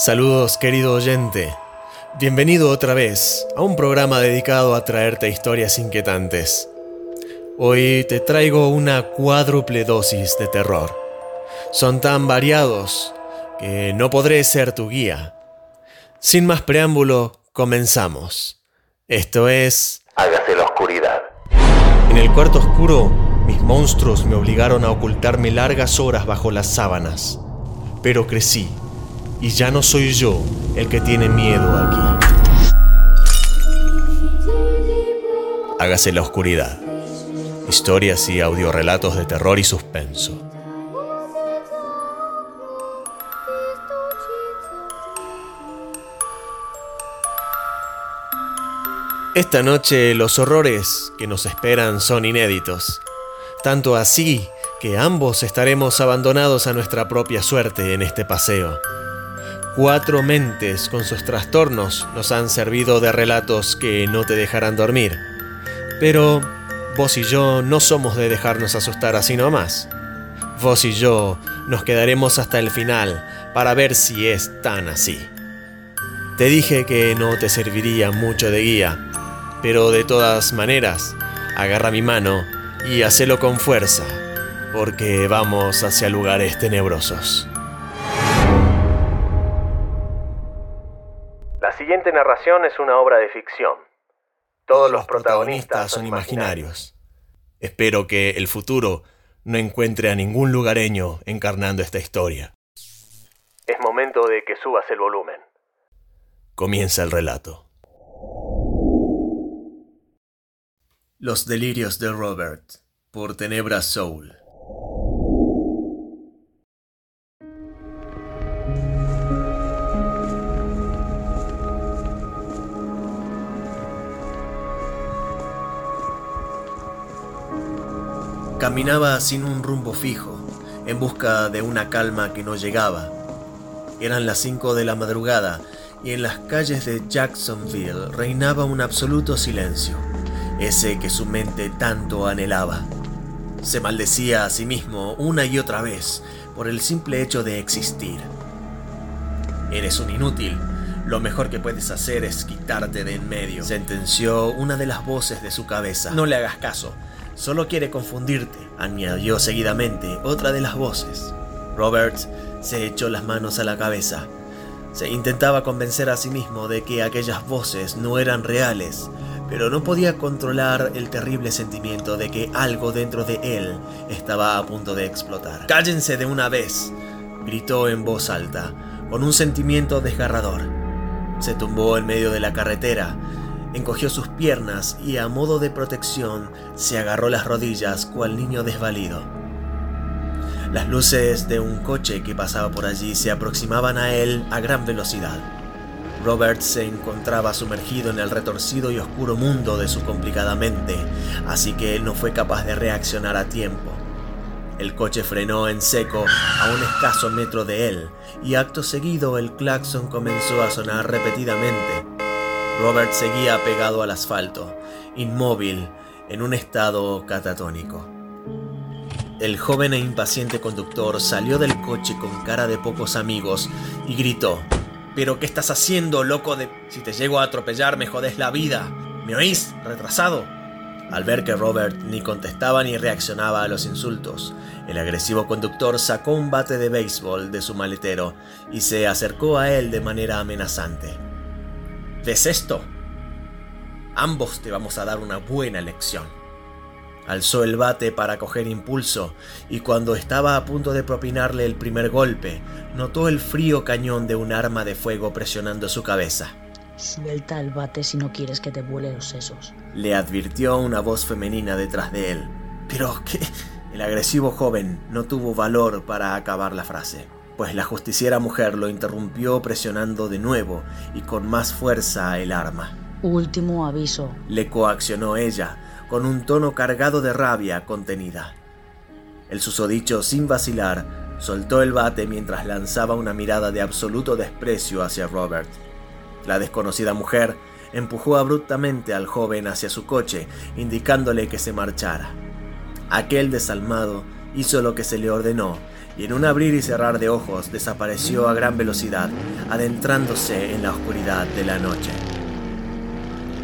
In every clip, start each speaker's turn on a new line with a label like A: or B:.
A: Saludos querido oyente. Bienvenido otra vez a un programa dedicado a traerte historias inquietantes. Hoy te traigo una cuádruple dosis de terror. Son tan variados que no podré ser tu guía. Sin más preámbulo, comenzamos. Esto es...
B: Hágase la oscuridad.
A: En el cuarto oscuro, mis monstruos me obligaron a ocultarme largas horas bajo las sábanas. Pero crecí, y ya no soy yo el que tiene miedo aquí. Hágase la oscuridad. Historias y audiorelatos de terror y suspenso. Esta noche los horrores que nos esperan son inéditos. Tanto así que ambos estaremos abandonados a nuestra propia suerte en este paseo. Cuatro mentes con sus trastornos nos han servido de relatos que no te dejarán dormir. Pero vos y yo no somos de dejarnos asustar así nomás. Vos y yo nos quedaremos hasta el final para ver si es tan así. Te dije que no te serviría mucho de guía, pero de todas maneras, agarra mi mano y hacelo con fuerza, porque vamos hacia lugares tenebrosos.
B: Siguiente narración es una obra de ficción. Todos los
A: protagonistas son imaginarios. Espero que el futuro no encuentre a ningún lugareño encarnando esta historia.
B: Es momento de que subas el volumen.
A: Comienza el relato. Los delirios de Robert por Tenebra Soul. Caminaba sin un rumbo fijo, en busca de una calma que no llegaba. Eran las cinco de la madrugada y en las calles de Jacksonville reinaba un absoluto silencio, ese que su mente tanto anhelaba. Se maldecía a sí mismo una y otra vez por el simple hecho de existir. Eres un inútil. Lo mejor que puedes hacer es quitarte de en medio, sentenció una de las voces de su cabeza. No le hagas caso. Solo quiere confundirte, añadió seguidamente otra de las voces. Robert se echó las manos a la cabeza. Se intentaba convencer a sí mismo de que aquellas voces no eran reales, pero no podía controlar el terrible sentimiento de que algo dentro de él estaba a punto de explotar. ¡Cállense de una vez! gritó en voz alta, con un sentimiento desgarrador. Se tumbó en medio de la carretera, encogió sus piernas y a modo de protección se agarró las rodillas cual niño desvalido. Las luces de un coche que pasaba por allí se aproximaban a él a gran velocidad. Robert se encontraba sumergido en el retorcido y oscuro mundo de su complicada mente, así que él no fue capaz de reaccionar a tiempo. El coche frenó en seco a un escaso metro de él y acto seguido el claxon comenzó a sonar repetidamente. Robert seguía pegado al asfalto, inmóvil, en un estado catatónico. El joven e impaciente conductor salió del coche con cara de pocos amigos y gritó, ¿Pero qué estás haciendo, loco de... Si te llego a atropellar me jodés la vida. ¿Me oís, retrasado? Al ver que Robert ni contestaba ni reaccionaba a los insultos, el agresivo conductor sacó un bate de béisbol de su maletero y se acercó a él de manera amenazante. ¿Ves esto? Ambos te vamos a dar una buena lección. Alzó el bate para coger impulso y cuando estaba a punto de propinarle el primer golpe, notó el frío cañón de un arma de fuego presionando su cabeza.
C: Suelta el bate si no quieres que te vuele los sesos.
A: Le advirtió una voz femenina detrás de él. Pero qué... El agresivo joven no tuvo valor para acabar la frase pues la justiciera mujer lo interrumpió presionando de nuevo y con más fuerza el arma.
C: Último aviso.
A: Le coaccionó ella, con un tono cargado de rabia contenida. El susodicho, sin vacilar, soltó el bate mientras lanzaba una mirada de absoluto desprecio hacia Robert. La desconocida mujer empujó abruptamente al joven hacia su coche, indicándole que se marchara. Aquel desalmado hizo lo que se le ordenó y en un abrir y cerrar de ojos desapareció a gran velocidad, adentrándose en la oscuridad de la noche.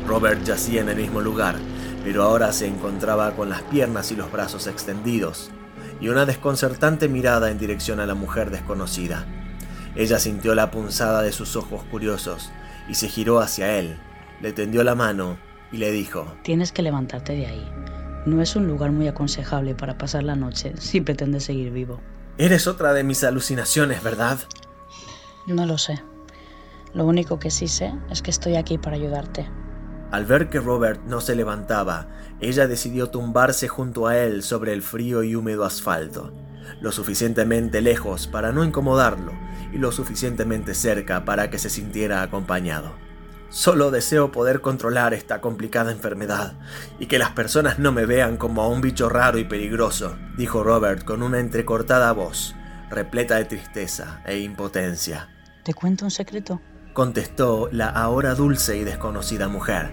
A: Robert yacía en el mismo lugar, pero ahora se encontraba con las piernas y los brazos extendidos, y una desconcertante mirada en dirección a la mujer desconocida. Ella sintió la punzada de sus ojos curiosos y se giró hacia él, le tendió la mano y le dijo,
C: Tienes que levantarte de ahí. No es un lugar muy aconsejable para pasar la noche si pretendes seguir vivo.
A: Eres otra de mis alucinaciones, ¿verdad?
C: No lo sé. Lo único que sí sé es que estoy aquí para ayudarte.
A: Al ver que Robert no se levantaba, ella decidió tumbarse junto a él sobre el frío y húmedo asfalto, lo suficientemente lejos para no incomodarlo y lo suficientemente cerca para que se sintiera acompañado. Solo deseo poder controlar esta complicada enfermedad y que las personas no me vean como a un bicho raro y peligroso, dijo Robert con una entrecortada voz, repleta de tristeza e impotencia.
C: ¿Te cuento un secreto?
A: contestó la ahora dulce y desconocida mujer.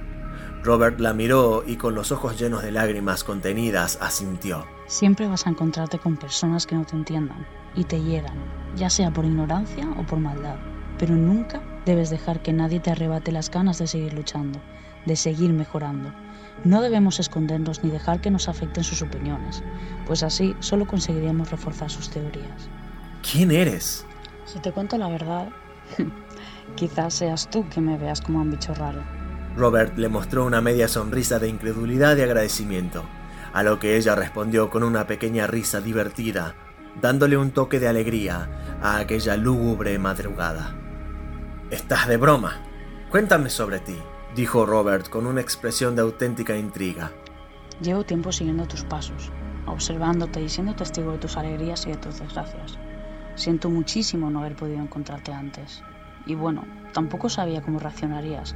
A: Robert la miró y con los ojos llenos de lágrimas contenidas asintió.
C: Siempre vas a encontrarte con personas que no te entiendan y te hieran, ya sea por ignorancia o por maldad, pero nunca debes dejar que nadie te arrebate las ganas de seguir luchando, de seguir mejorando. No debemos escondernos ni dejar que nos afecten sus opiniones, pues así solo conseguiremos reforzar sus teorías.
A: ¿Quién eres?
C: Si te cuento la verdad, quizás seas tú que me veas como un bicho raro.
A: Robert le mostró una media sonrisa de incredulidad y agradecimiento, a lo que ella respondió con una pequeña risa divertida, dándole un toque de alegría a aquella lúgubre madrugada. Estás de broma. Cuéntame sobre ti, dijo Robert con una expresión de auténtica intriga.
C: Llevo tiempo siguiendo tus pasos, observándote y siendo testigo de tus alegrías y de tus desgracias. Siento muchísimo no haber podido encontrarte antes. Y bueno, tampoco sabía cómo reaccionarías,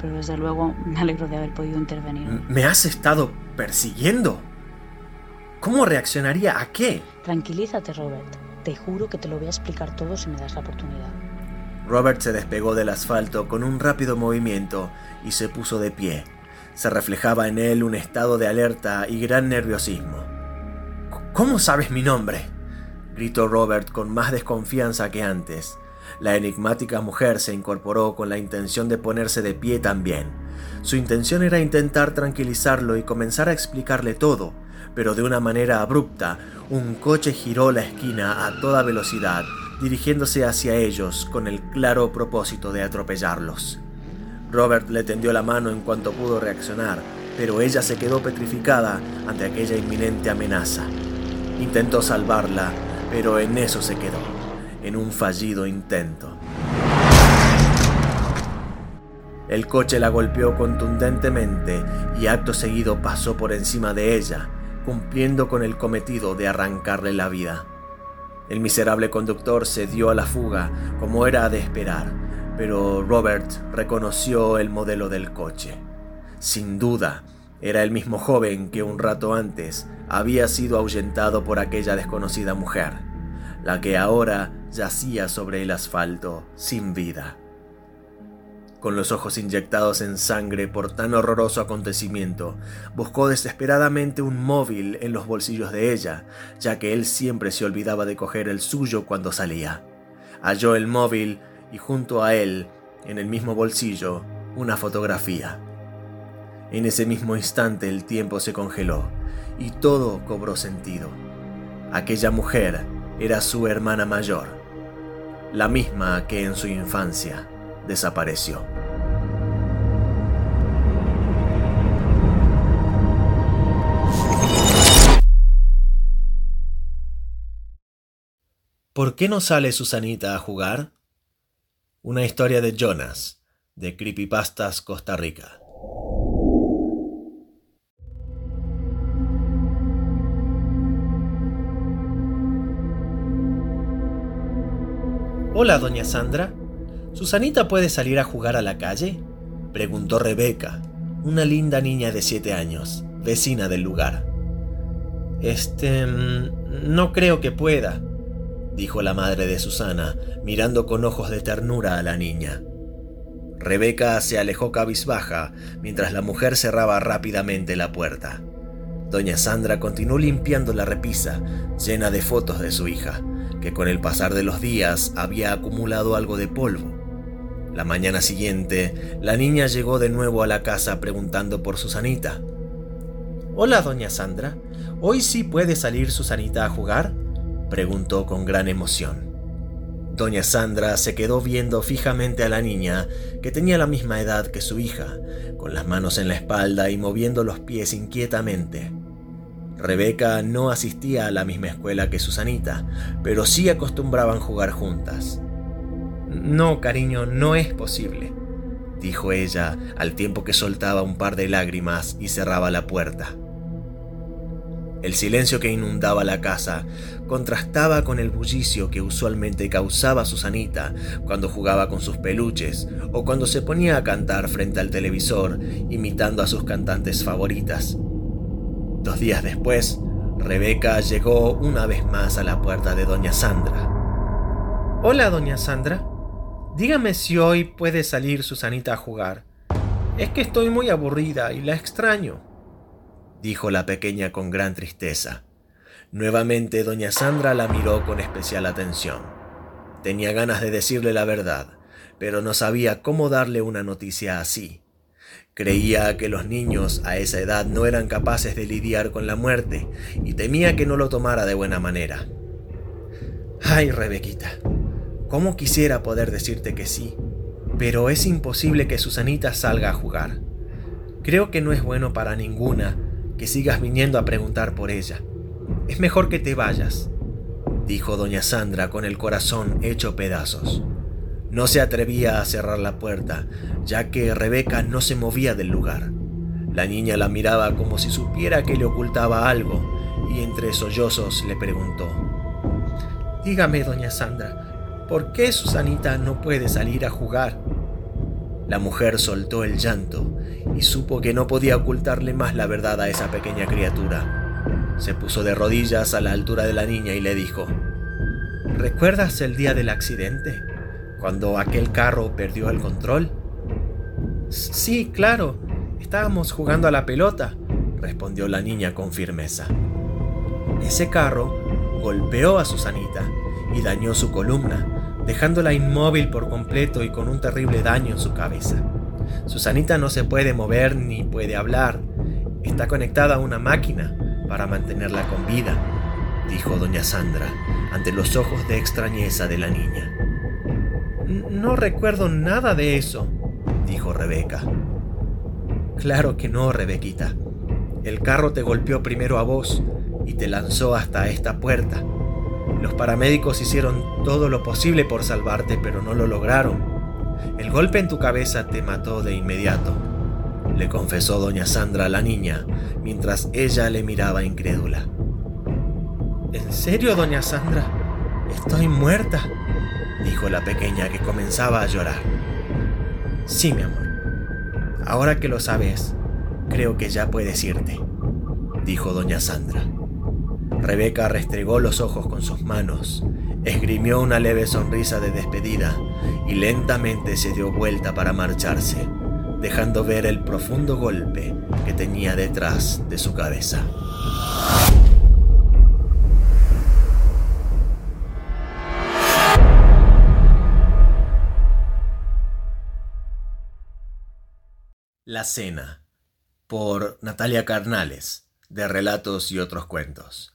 C: pero desde luego me alegro de haber podido intervenir.
A: ¿Me has estado persiguiendo? ¿Cómo reaccionaría a qué?
C: Tranquilízate, Robert. Te juro que te lo voy a explicar todo si me das la oportunidad.
A: Robert se despegó del asfalto con un rápido movimiento y se puso de pie. Se reflejaba en él un estado de alerta y gran nerviosismo. ¿Cómo sabes mi nombre? gritó Robert con más desconfianza que antes. La enigmática mujer se incorporó con la intención de ponerse de pie también. Su intención era intentar tranquilizarlo y comenzar a explicarle todo, pero de una manera abrupta, un coche giró la esquina a toda velocidad, dirigiéndose hacia ellos con el claro propósito de atropellarlos. Robert le tendió la mano en cuanto pudo reaccionar, pero ella se quedó petrificada ante aquella inminente amenaza. Intentó salvarla, pero en eso se quedó, en un fallido intento. El coche la golpeó contundentemente y acto seguido pasó por encima de ella, cumpliendo con el cometido de arrancarle la vida. El miserable conductor se dio a la fuga, como era de esperar, pero Robert reconoció el modelo del coche. Sin duda, era el mismo joven que un rato antes había sido ahuyentado por aquella desconocida mujer, la que ahora yacía sobre el asfalto sin vida. Con los ojos inyectados en sangre por tan horroroso acontecimiento, buscó desesperadamente un móvil en los bolsillos de ella, ya que él siempre se olvidaba de coger el suyo cuando salía. Halló el móvil y junto a él, en el mismo bolsillo, una fotografía. En ese mismo instante el tiempo se congeló y todo cobró sentido. Aquella mujer era su hermana mayor, la misma que en su infancia desapareció. ¿Por qué no sale Susanita a jugar? Una historia de Jonas, de Creepypastas Costa Rica. Hola, doña Sandra. ¿Susanita puede salir a jugar a la calle? Preguntó Rebeca, una linda niña de siete años, vecina del lugar. Este... no creo que pueda, dijo la madre de Susana, mirando con ojos de ternura a la niña. Rebeca se alejó cabizbaja mientras la mujer cerraba rápidamente la puerta. Doña Sandra continuó limpiando la repisa, llena de fotos de su hija,
D: que con el pasar de los días había acumulado algo de polvo. La mañana siguiente, la niña llegó de nuevo a la casa preguntando por Susanita.
A: Hola, doña Sandra. ¿Hoy sí puede salir Susanita a jugar? Preguntó con gran emoción.
D: Doña Sandra se quedó viendo fijamente a la niña, que tenía la misma edad que su hija, con las manos en la espalda y moviendo los pies inquietamente. Rebeca no asistía a la misma escuela que Susanita, pero sí acostumbraban jugar juntas.
A: No, cariño, no es posible,
D: dijo ella al tiempo que soltaba un par de lágrimas y cerraba la puerta. El silencio que inundaba la casa contrastaba con el bullicio que usualmente causaba Susanita cuando jugaba con sus peluches o cuando se ponía a cantar frente al televisor imitando a sus cantantes favoritas. Dos días después, Rebeca llegó una vez más a la puerta de Doña Sandra.
A: Hola, Doña Sandra. Dígame si hoy puede salir Susanita a jugar. Es que estoy muy aburrida y la extraño
D: dijo la pequeña con gran tristeza. Nuevamente doña Sandra la miró con especial atención. Tenía ganas de decirle la verdad, pero no sabía cómo darle una noticia así. Creía que los niños a esa edad no eran capaces de lidiar con la muerte y temía que no lo tomara de buena manera.
A: Ay, Rebequita, cómo quisiera poder decirte que sí, pero es imposible que Susanita salga a jugar. Creo que no es bueno para ninguna que sigas viniendo a preguntar por ella. Es mejor que te vayas, dijo doña Sandra con el corazón hecho pedazos. No se atrevía a cerrar la puerta, ya que Rebeca no se movía del lugar. La niña la miraba como si supiera que le ocultaba algo, y entre sollozos le preguntó, Dígame, doña Sandra, ¿por qué Susanita no puede salir a jugar? La mujer soltó el llanto y supo que no podía ocultarle más la verdad a esa pequeña criatura. Se puso de rodillas a la altura de la niña y le dijo, ¿Recuerdas el día del accidente? Cuando aquel carro perdió el control. Sí, claro. Estábamos jugando a la pelota, respondió la niña con firmeza. Ese carro golpeó a Susanita y dañó su columna, dejándola inmóvil por completo y con un terrible daño en su cabeza. Susanita no se puede mover ni puede hablar. Está conectada a una máquina para mantenerla con vida, dijo doña Sandra ante los ojos de extrañeza de la niña. No recuerdo nada de eso, dijo Rebeca. Claro que no, Rebequita. El carro te golpeó primero a vos y te lanzó hasta esta puerta. Los paramédicos hicieron todo lo posible por salvarte, pero no lo lograron. El golpe en tu cabeza te mató de inmediato, le confesó doña Sandra a la niña, mientras ella le miraba incrédula. ¿En serio, doña Sandra? Estoy muerta, dijo la pequeña que comenzaba a llorar. Sí, mi amor. Ahora que lo sabes, creo que ya puedes irte, dijo doña Sandra. Rebeca restregó los ojos con sus manos, esgrimió una leve sonrisa de despedida y lentamente se dio vuelta para marcharse, dejando ver el profundo golpe que tenía detrás de su cabeza. La Cena, por Natalia Carnales, de Relatos y otros cuentos.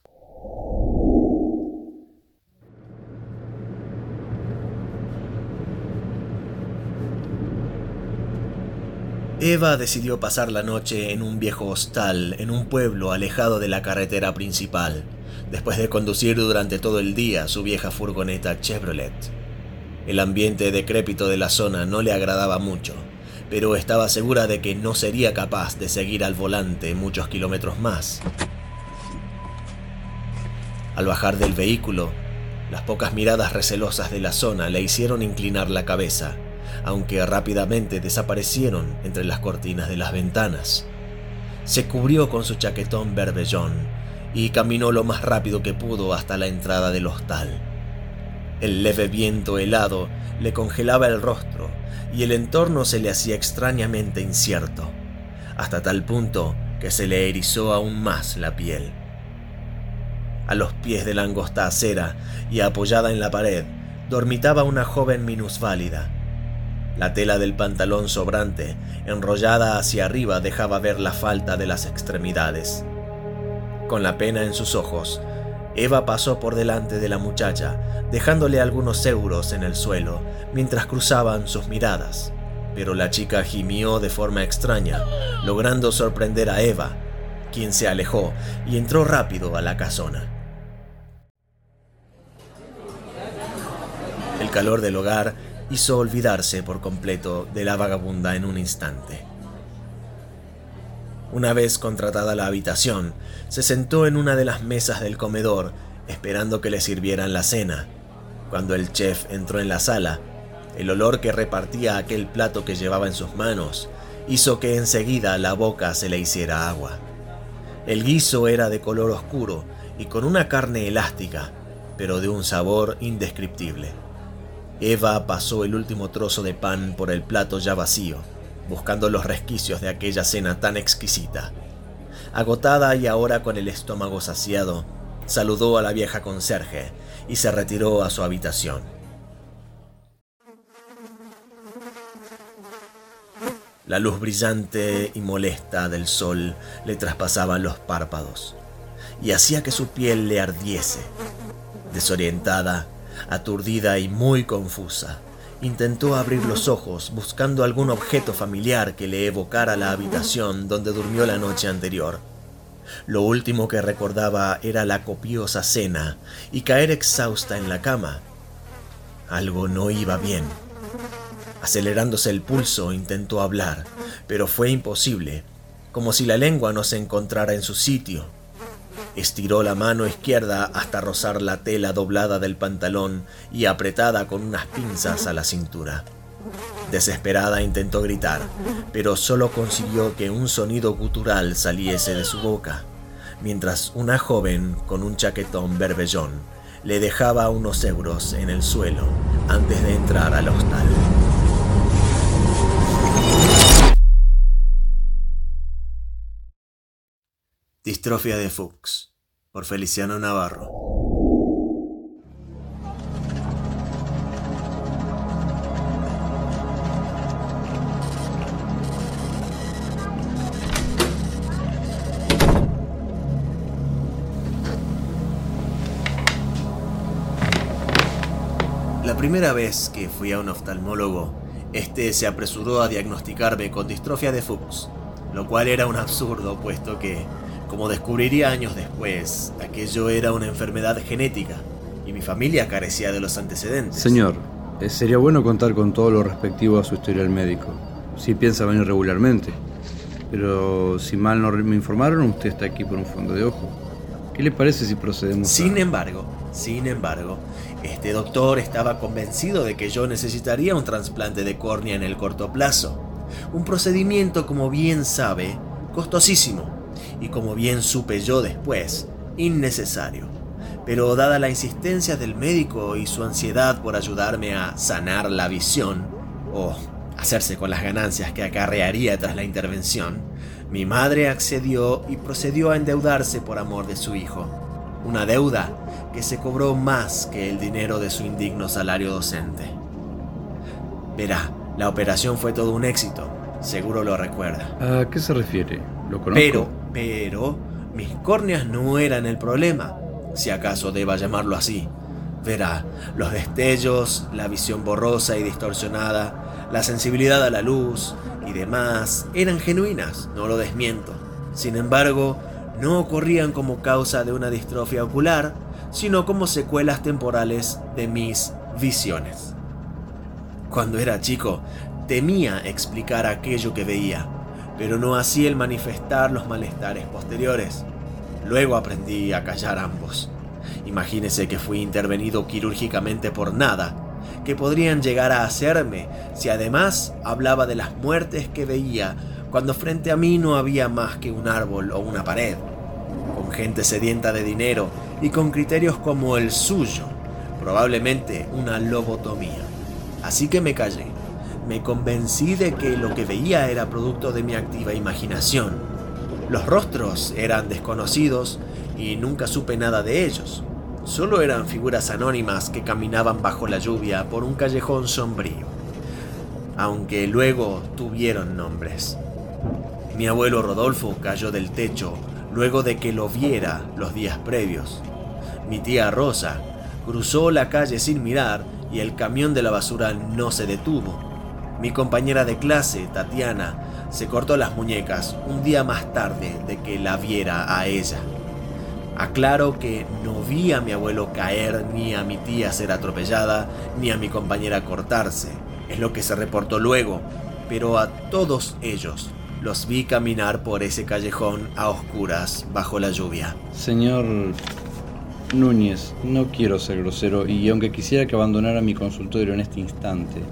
A: Eva decidió pasar la noche en un viejo hostal en un pueblo alejado de la carretera principal, después de conducir durante todo el día su vieja furgoneta Chevrolet. El ambiente decrépito de la zona no le agradaba mucho, pero estaba segura de que no sería capaz de seguir al volante muchos kilómetros más. Al bajar del vehículo, las pocas miradas recelosas de la zona le hicieron inclinar la cabeza aunque rápidamente desaparecieron entre las cortinas de las ventanas. Se cubrió con su chaquetón berbellón y caminó lo más rápido que pudo hasta la entrada del hostal. El leve viento helado le congelaba el rostro y el entorno se le hacía extrañamente incierto, hasta tal punto que se le erizó aún más la piel. A los pies de la angosta acera y apoyada en la pared, dormitaba una joven minusválida. La tela del pantalón sobrante, enrollada hacia arriba, dejaba ver la falta de las extremidades. Con la pena en sus ojos, Eva pasó por delante de la muchacha, dejándole algunos euros en el suelo mientras cruzaban sus miradas. Pero la chica gimió de forma extraña, logrando sorprender a Eva, quien se alejó y entró rápido a la casona. El calor del hogar hizo olvidarse por completo de la vagabunda en un instante. Una vez contratada la habitación, se sentó en una de las mesas del comedor esperando que le sirvieran la cena. Cuando el chef entró en la sala, el olor que repartía aquel plato que llevaba en sus manos hizo que enseguida la boca se le hiciera agua. El guiso era de color oscuro y con una carne elástica, pero de un sabor indescriptible. Eva pasó el último trozo de pan por el plato ya vacío buscando los resquicios de aquella cena tan exquisita. Agotada y ahora con el estómago saciado, saludó a la vieja conserje y se retiró a su habitación. La luz brillante y molesta del sol le traspasaba los párpados y hacía que su piel le ardiese. Desorientada, aturdida y muy confusa, Intentó abrir los ojos buscando algún objeto familiar que le evocara la habitación donde durmió la noche anterior. Lo último que recordaba era la copiosa cena y caer exhausta en la cama. Algo no iba bien. Acelerándose el pulso, intentó hablar, pero fue imposible, como si la lengua no se encontrara en su sitio. Estiró la mano izquierda hasta rozar la tela doblada del pantalón y apretada con unas pinzas a la cintura. Desesperada intentó gritar, pero solo consiguió que un sonido gutural saliese de su boca, mientras una joven con un chaquetón berbellón le dejaba unos euros en el suelo antes de entrar al hostal. Distrofia de Fuchs, por Feliciano Navarro. La primera vez que fui a un oftalmólogo, este se apresuró a diagnosticarme con distrofia de Fuchs, lo cual era un absurdo puesto que como descubriría años después, aquello era una enfermedad genética y mi familia carecía de los antecedentes.
E: Señor, eh, sería bueno contar con todo lo respectivo a su historial médico, si piensa venir regularmente. Pero si mal no me informaron, usted está aquí por un fondo de ojo. ¿Qué le parece si procedemos?
A: Sin embargo, sin embargo, este doctor estaba convencido de que yo necesitaría un trasplante de córnea en el corto plazo. Un procedimiento, como bien sabe, costosísimo y como bien supe yo después, innecesario. Pero dada la insistencia del médico y su ansiedad por ayudarme a sanar la visión, o hacerse con las ganancias que acarrearía tras la intervención, mi madre accedió y procedió a endeudarse por amor de su hijo. Una deuda que se cobró más que el dinero de su indigno salario docente. Verá, la operación fue todo un éxito, seguro lo recuerda.
E: ¿A qué se refiere? ¿Lo conozco?
A: Pero pero mis córneas no eran el problema, si acaso deba llamarlo así. Verá, los destellos, la visión borrosa y distorsionada, la sensibilidad a la luz y demás eran genuinas, no lo desmiento. Sin embargo, no ocurrían como causa de una distrofia ocular, sino como secuelas temporales de mis visiones. Cuando era chico, temía explicar aquello que veía pero no así el manifestar los malestares posteriores. Luego aprendí a callar ambos. Imagínese que fui intervenido quirúrgicamente por nada, que podrían llegar a hacerme si además hablaba de las muertes que veía cuando frente a mí no había más que un árbol o una pared, con gente sedienta de dinero y con criterios como el suyo, probablemente una lobotomía. Así que me callé me convencí de que lo que veía era producto de mi activa imaginación. Los rostros eran desconocidos y nunca supe nada de ellos. Solo eran figuras anónimas que caminaban bajo la lluvia por un callejón sombrío, aunque luego tuvieron nombres. Mi abuelo Rodolfo cayó del techo luego de que lo viera los días previos. Mi tía Rosa cruzó la calle sin mirar y el camión de la basura no se detuvo. Mi compañera de clase, Tatiana, se cortó las muñecas un día más tarde de que la viera a ella. Aclaro que no vi a mi abuelo caer, ni a mi tía ser atropellada, ni a mi compañera cortarse. Es lo que se reportó luego, pero a todos ellos los vi caminar por ese callejón a oscuras bajo la lluvia.
E: Señor Núñez, no quiero ser grosero y aunque quisiera que abandonara mi consultorio en este instante,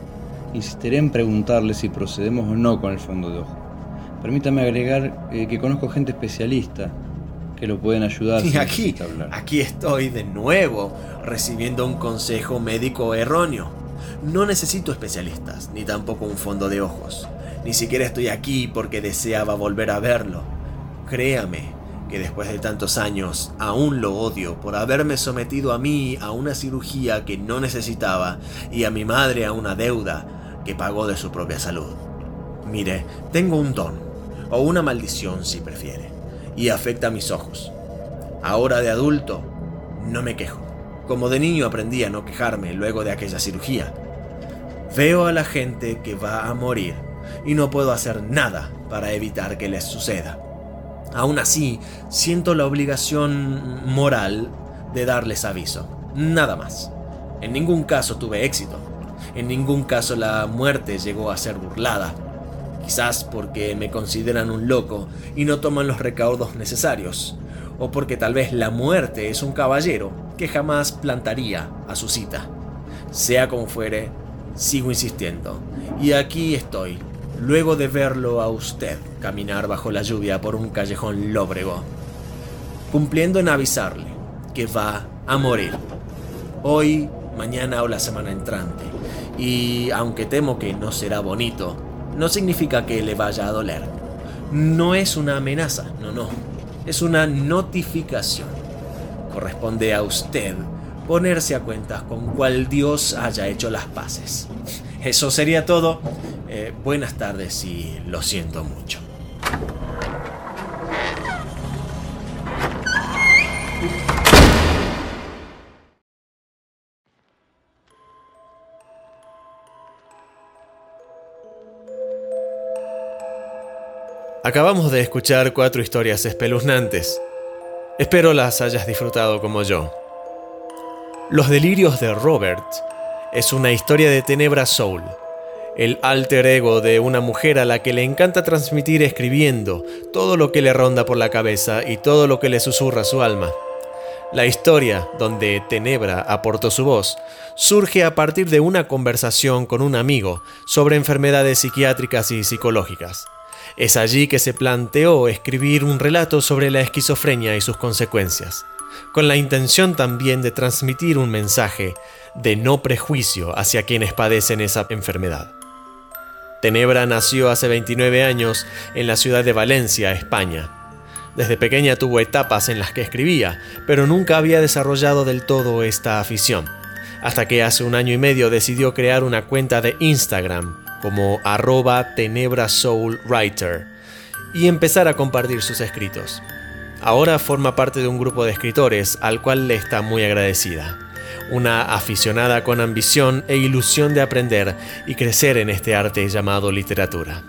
E: insistiré en preguntarle si procedemos o no con el fondo de ojo. Permítame agregar eh, que conozco gente especialista que lo pueden ayudar.
A: Y aquí, aquí estoy de nuevo recibiendo un consejo médico erróneo. No necesito especialistas, ni tampoco un fondo de ojos. Ni siquiera estoy aquí porque deseaba volver a verlo. Créame que después de tantos años aún lo odio por haberme sometido a mí a una cirugía que no necesitaba y a mi madre a una deuda que pagó de su propia salud. Mire, tengo un don, o una maldición si prefiere, y afecta a mis ojos. Ahora de adulto, no me quejo. Como de niño aprendí a no quejarme luego de aquella cirugía. Veo a la gente que va a morir y no puedo hacer nada para evitar que les suceda. Aún así, siento la obligación moral de darles aviso. Nada más. En ningún caso tuve éxito. En ningún caso la muerte llegó a ser burlada. Quizás porque me consideran un loco y no toman los recaudos necesarios. O porque tal vez la muerte es un caballero que jamás plantaría a su cita. Sea como fuere, sigo insistiendo. Y aquí estoy, luego de verlo a usted caminar bajo la lluvia por un callejón lóbrego, cumpliendo en avisarle que va a morir. Hoy, mañana o la semana entrante y aunque temo que no será bonito, no significa que le vaya a doler. No es una amenaza, no, no. Es una notificación. Corresponde a usted ponerse a cuentas con cuál Dios haya hecho las paces. Eso sería todo. Eh, buenas tardes y lo siento mucho. Acabamos de escuchar cuatro historias espeluznantes. Espero las hayas disfrutado como yo. Los delirios de Robert es una historia de Tenebra Soul, el alter ego de una mujer a la que le encanta transmitir escribiendo todo lo que le ronda por la cabeza y todo lo que le susurra su alma. La historia, donde Tenebra aportó su voz, surge a partir de una conversación con un amigo sobre enfermedades psiquiátricas y psicológicas. Es allí que se planteó escribir un relato sobre la esquizofrenia y sus consecuencias, con la intención también de transmitir un mensaje de no prejuicio hacia quienes padecen esa enfermedad. Tenebra nació hace 29 años en la ciudad de Valencia, España. Desde pequeña tuvo etapas en las que escribía, pero nunca había desarrollado del todo esta afición, hasta que hace un año y medio decidió crear una cuenta de Instagram como arroba tenebrasoulwriter y empezar a compartir sus escritos. Ahora forma parte de un grupo de escritores al cual le está muy agradecida. Una aficionada con ambición e ilusión de aprender y crecer en este arte llamado literatura.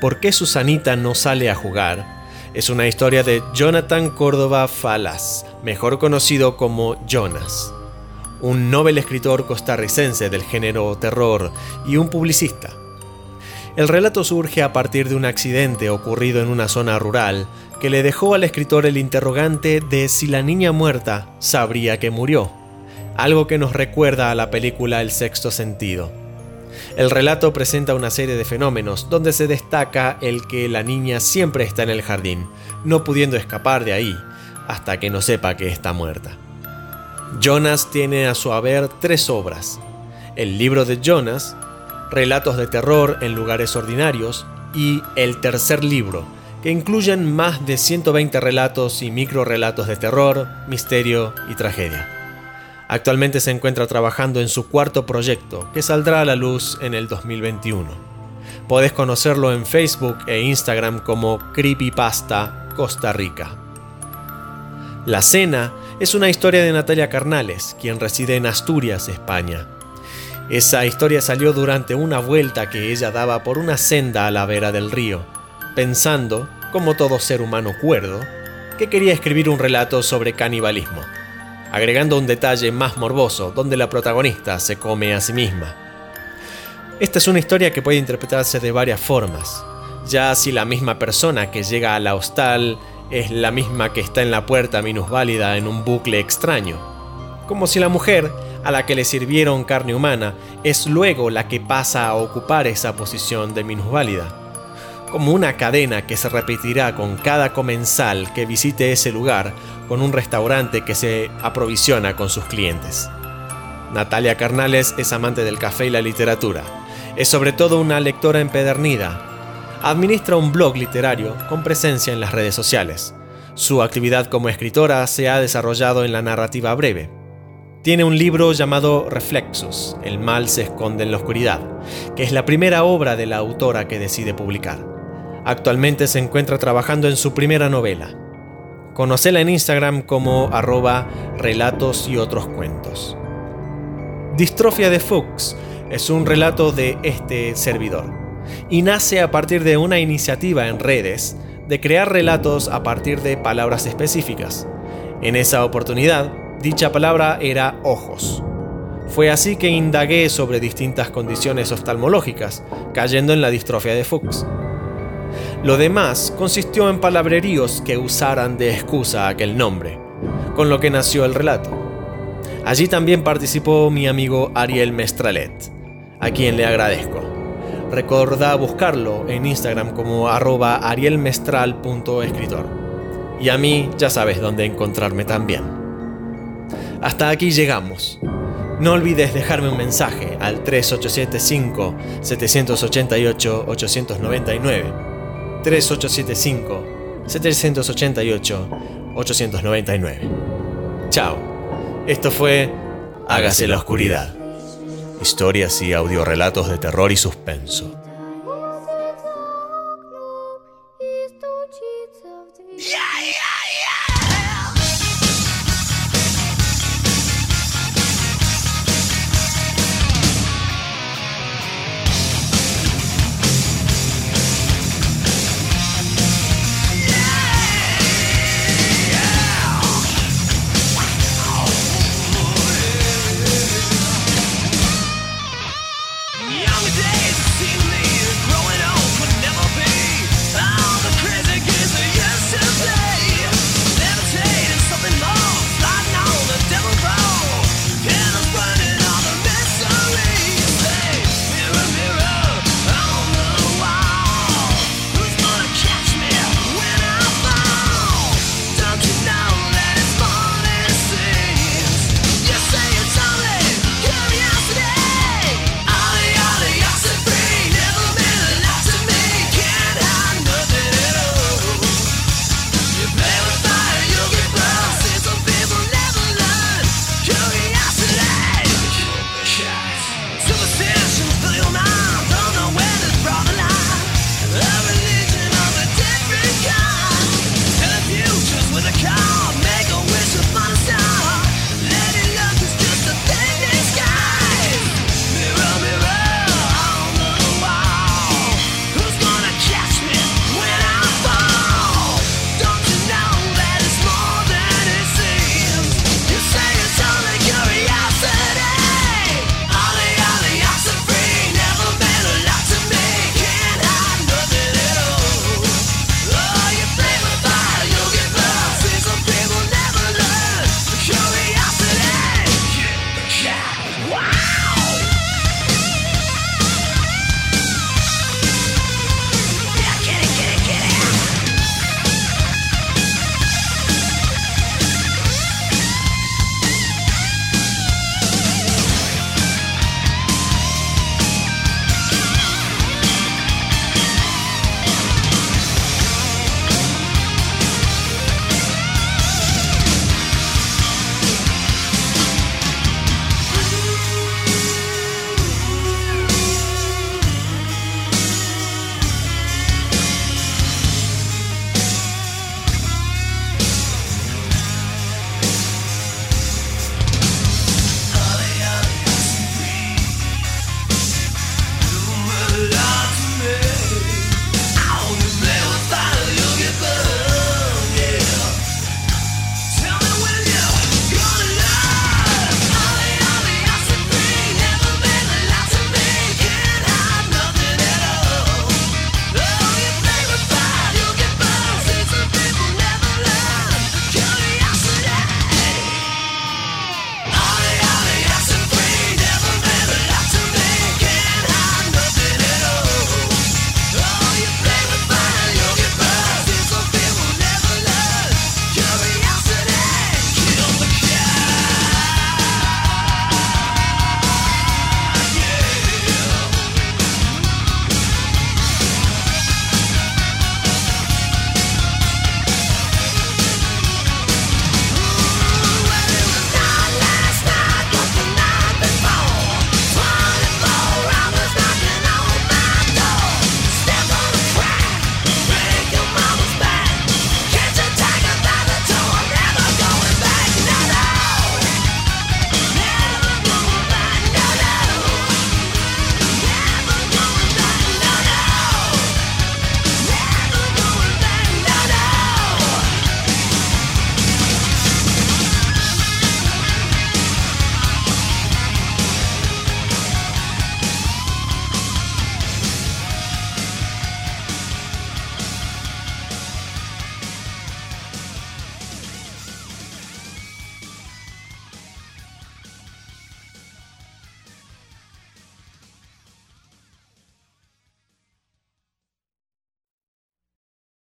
A: ¿Por qué Susanita no sale a jugar? Es una historia de Jonathan Córdoba Falas, mejor conocido como Jonas un novel escritor costarricense del género terror y un publicista. El relato surge a partir de un accidente ocurrido en una zona rural que le dejó al escritor el interrogante de si la niña muerta sabría que murió, algo que nos recuerda a la película El sexto sentido. El relato presenta una serie de fenómenos donde se destaca el que la niña siempre está en el jardín, no pudiendo escapar de ahí hasta que no sepa que está muerta. Jonas tiene a su haber tres obras. El libro de Jonas, Relatos de terror en lugares ordinarios y el tercer libro, que incluyen más de 120 relatos y microrelatos de terror, misterio y tragedia. Actualmente se encuentra trabajando en su cuarto proyecto, que saldrá a la luz en el 2021. Podés conocerlo en Facebook e Instagram como Creepypasta Costa Rica. La Cena es una historia de Natalia Carnales, quien reside en Asturias, España. Esa historia salió durante una vuelta que ella daba por una senda a la vera del río, pensando, como todo ser humano cuerdo, que quería escribir un relato sobre canibalismo, agregando un detalle más morboso donde la protagonista se come a sí misma. Esta es una historia que puede interpretarse de varias formas, ya si la misma persona que llega a la hostal es la misma que está en la puerta minusválida en un bucle extraño, como si la mujer a la que le sirvieron carne humana es luego la que pasa a ocupar esa posición de minusválida, como una cadena que se repetirá con cada comensal que visite ese lugar con un restaurante que se aprovisiona con sus clientes. Natalia Carnales es amante del café y la literatura. Es sobre todo una lectora empedernida. Administra un blog literario con presencia en las redes sociales. Su actividad como escritora se ha desarrollado en la narrativa breve, tiene un libro llamado Reflexos, El mal se esconde en la oscuridad, que es la primera obra de la autora que decide publicar. Actualmente se encuentra trabajando en su primera novela. Conocela en Instagram como arroba relatos y otros cuentos. Distrofia de Fuchs es un relato de este servidor y nace a partir de una iniciativa en redes de crear relatos a partir de palabras específicas. En esa oportunidad, Dicha palabra era ojos. Fue así que indagué sobre distintas condiciones oftalmológicas, cayendo en la distrofia de Fuchs. Lo demás consistió en palabreríos que usaran de excusa aquel nombre, con lo que nació el relato. Allí también participó mi amigo Ariel Mestralet, a quien le agradezco. Recordá buscarlo en Instagram como arroba arielmestral.escritor. Y a mí ya sabes dónde encontrarme también. Hasta aquí llegamos. No olvides dejarme un mensaje al 3875-788-899. 3875-788-899. Chao. Esto fue Hágase la oscuridad. Historias y audiorelatos de terror y suspenso.